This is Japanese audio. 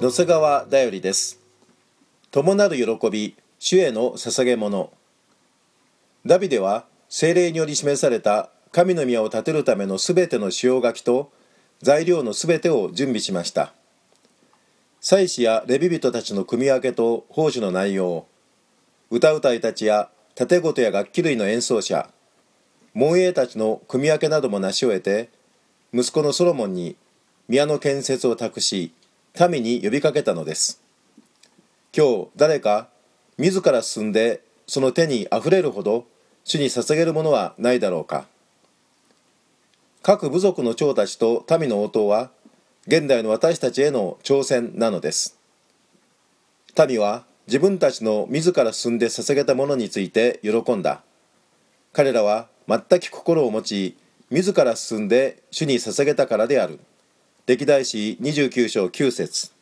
野瀬川だよりです。友なる喜び主への捧げ物。ダビデは精霊により示された神の宮を建てるためのすべての使用書きと材料のすべてを準備しました。祭司やレビ人たちの組み分けと奉仕の内容。歌うたいたちや盾事や楽器類の演奏者。門営たちの組み分けなども成し終えて息子のソロモンに宮の建設を託し民に呼びかけたのです。今日誰か自ら進んでその手にあふれるほど主に捧げるものはないだろうか。各部族の長たちと民の応答は現代の私たちへの挑戦なのです。民は自分たちの自ら進んで捧げたものについて喜んだ。彼らは全く心を持ち自ら進んで主に捧げたからである。歴代史29章9節。